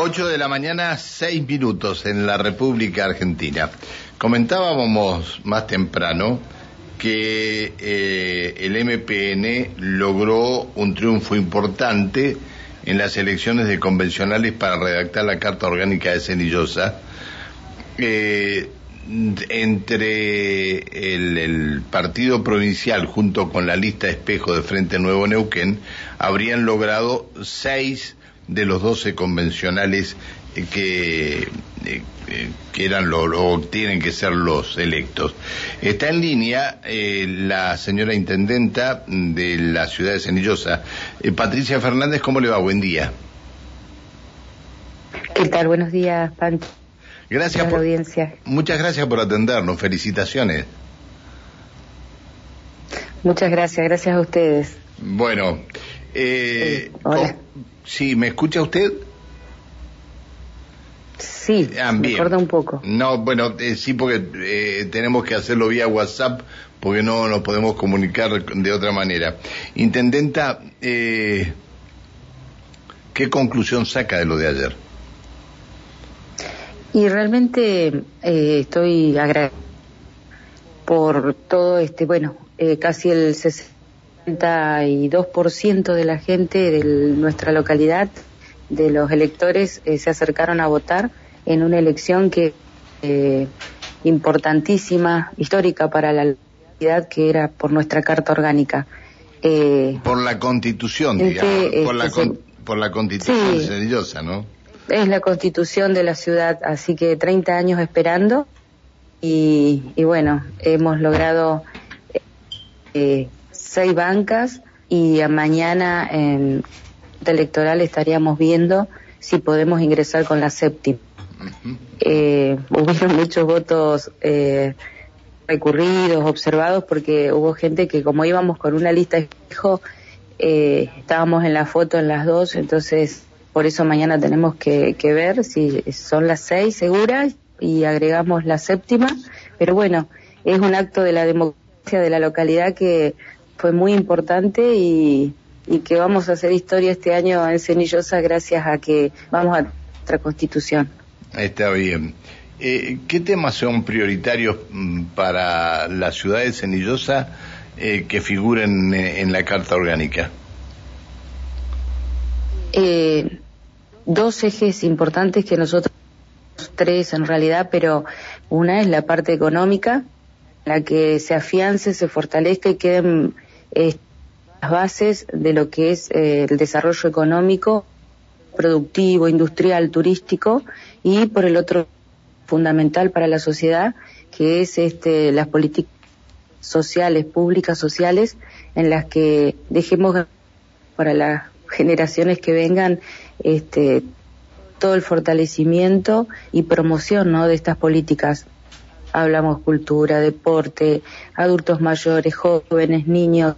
8 de la mañana, 6 minutos en la República Argentina. Comentábamos más temprano que eh, el MPN logró un triunfo importante en las elecciones de convencionales para redactar la Carta Orgánica de Cenillosa. Eh, entre el, partido provincial junto con la lista espejo de Frente Nuevo Neuquén habrían logrado seis de los doce convencionales que, eh, que eran o tienen que ser los electos. Está en línea eh, la señora intendenta de la ciudad de Cenillosa, eh, Patricia Fernández, ¿cómo le va? Buen día. ¿Qué tal? Buenos días, Pancho. Gracias por, audiencia. Muchas gracias por atendernos. Felicitaciones. Muchas gracias, gracias a ustedes. Bueno, eh, Hola. Sí, ¿me escucha usted? Sí, ah, me acuerdo un poco. No, bueno, eh, sí, porque eh, tenemos que hacerlo vía WhatsApp porque no nos podemos comunicar de otra manera. Intendenta, eh, ¿qué conclusión saca de lo de ayer? Y realmente eh, estoy agradecida por todo este, bueno, eh, casi el 60 62% de la gente de nuestra localidad, de los electores, eh, se acercaron a votar en una elección que eh, importantísima, histórica para la localidad, que era por nuestra carta orgánica. Eh, por la constitución, digamos, por, la este, por la constitución sí, ¿no? Es la constitución de la ciudad, así que 30 años esperando y, y bueno, hemos logrado eh, seis bancas y mañana en electoral estaríamos viendo si podemos ingresar con la séptima. eh, hubieron muchos votos eh, recurridos, observados, porque hubo gente que como íbamos con una lista espejo, eh, estábamos en la foto en las dos, entonces por eso mañana tenemos que, que ver si son las seis seguras y agregamos la séptima, pero bueno, es un acto de la democracia de la localidad que fue muy importante y, y que vamos a hacer historia este año en Cenillosa gracias a que vamos a nuestra constitución. Está bien. Eh, ¿Qué temas son prioritarios mm, para la ciudad de Cenillosa eh, que figuren eh, en la Carta Orgánica? Eh, dos ejes importantes que nosotros, tres en realidad, pero una es la parte económica, la que se afiance, se fortalezca y queden las bases de lo que es eh, el desarrollo económico, productivo, industrial, turístico y por el otro fundamental para la sociedad que es este las políticas sociales, públicas sociales en las que dejemos para las generaciones que vengan este todo el fortalecimiento y promoción ¿no? de estas políticas hablamos cultura, deporte, adultos mayores, jóvenes, niños,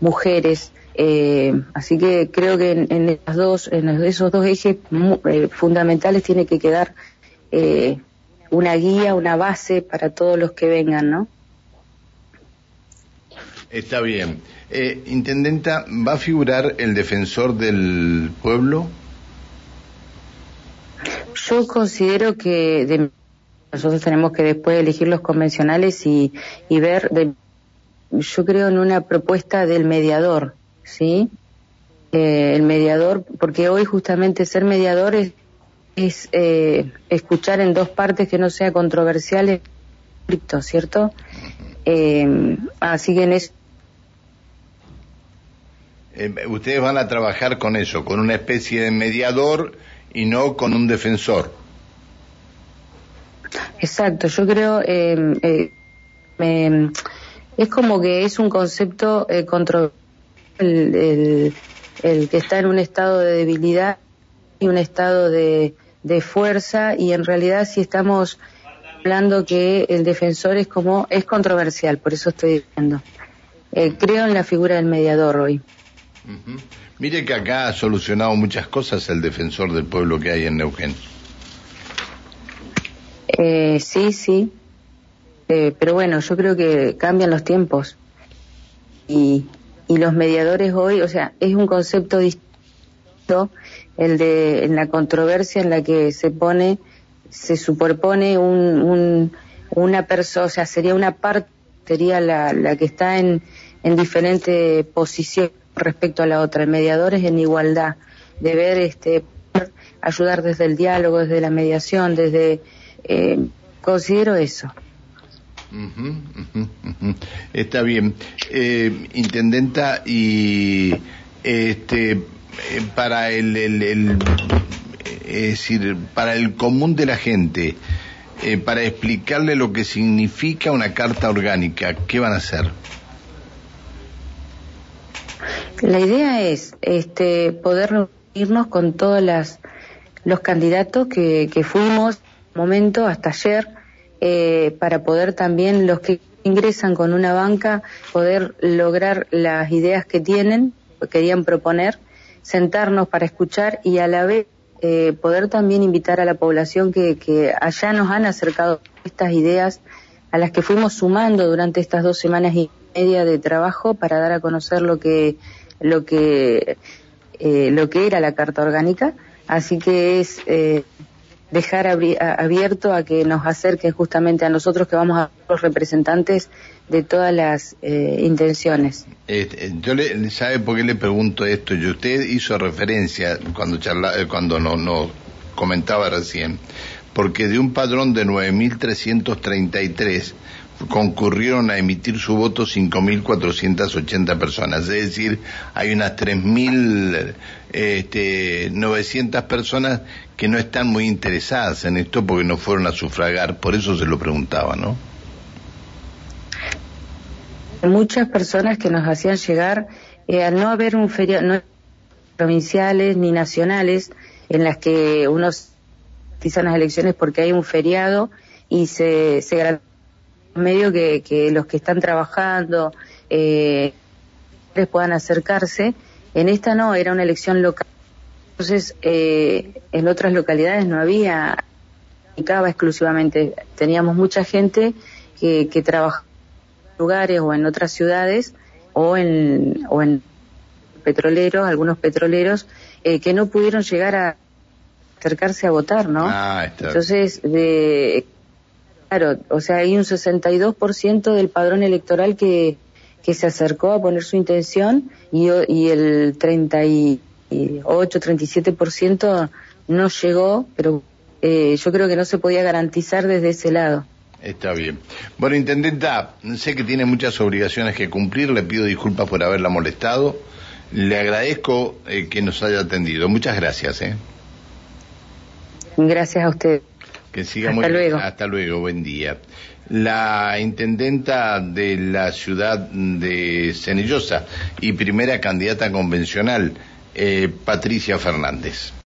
mujeres. Eh, así que creo que en, en, dos, en esos dos ejes eh, fundamentales tiene que quedar eh, una guía, una base para todos los que vengan, ¿no? Está bien. Eh, Intendenta, ¿va a figurar el defensor del pueblo? Yo considero que de nosotros tenemos que después elegir los convencionales y, y ver, de, yo creo en una propuesta del mediador, ¿sí? Eh, el mediador, porque hoy justamente ser mediador es, es eh, escuchar en dos partes que no sea controversial conflicto, ¿cierto? Eh, así que en eso eh, ustedes van a trabajar con eso, con una especie de mediador y no con un defensor. Exacto, yo creo, eh, eh, es como que es un concepto eh, contra el, el, que está en un estado de debilidad y un estado de, de fuerza y en realidad si estamos hablando que el defensor es como, es controversial, por eso estoy diciendo. Eh, creo en la figura del mediador hoy. Uh. Mire que acá ha solucionado muchas cosas el defensor del pueblo que hay en Neuquén. Eh, sí, sí. Eh, pero bueno, yo creo que cambian los tiempos. Y, y los mediadores hoy, o sea, es un concepto distinto el de en la controversia en la que se pone, se superpone un, una persona, o sea, sería una parte, sería la, la que está en, en diferente posición respecto a la otra. El mediador es en igualdad, de ver, este, ayudar desde el diálogo, desde la mediación, desde, eh, considero eso. Está bien. Eh, intendenta, y este, eh, para el, el, es decir, para el común de la gente, eh, para explicarle lo que significa una carta orgánica, ¿qué van a hacer? La idea es este, poder reunirnos con todos los candidatos que, que fuimos, momento, hasta ayer, eh, para poder también los que ingresan con una banca poder lograr las ideas que tienen, que querían proponer, sentarnos para escuchar y a la vez eh, poder también invitar a la población que, que allá nos han acercado estas ideas a las que fuimos sumando durante estas dos semanas y media de trabajo para dar a conocer lo que lo que eh, lo que era la carta orgánica. Así que es eh, dejar abierto a que nos acerquen justamente a nosotros que vamos a los representantes de todas las eh, intenciones. Este, yo le, sabe por qué le pregunto esto. Y usted hizo referencia cuando charla, eh, cuando nos no comentaba recién, porque de un padrón de 9.333 concurrieron a emitir su voto 5.480 personas, es decir, hay unas 3.900 este, personas que no están muy interesadas en esto porque no fueron a sufragar, por eso se lo preguntaba, ¿no? Muchas personas que nos hacían llegar, eh, al no haber un feriado, no provinciales ni nacionales, en las que unos utilizan las elecciones porque hay un feriado y se, se medio que, que los que están trabajando eh, puedan acercarse. En esta no, era una elección local. Entonces, eh, en otras localidades no había, indicaba exclusivamente. Teníamos mucha gente que, que trabajaba en lugares o en otras ciudades o en, o en petroleros, algunos petroleros, eh, que no pudieron llegar a acercarse a votar, ¿no? Ah, Entonces, de, Claro, o sea, hay un 62% del padrón electoral que, que se acercó a poner su intención y, y el 38, 37% no llegó, pero eh, yo creo que no se podía garantizar desde ese lado. Está bien. Bueno, Intendenta, sé que tiene muchas obligaciones que cumplir, le pido disculpas por haberla molestado. Le agradezco eh, que nos haya atendido. Muchas gracias. ¿eh? Gracias a usted. Que siga Hasta muy luego. Hasta luego, buen día. La intendenta de la ciudad de Cenillosa y primera candidata convencional, eh, Patricia Fernández.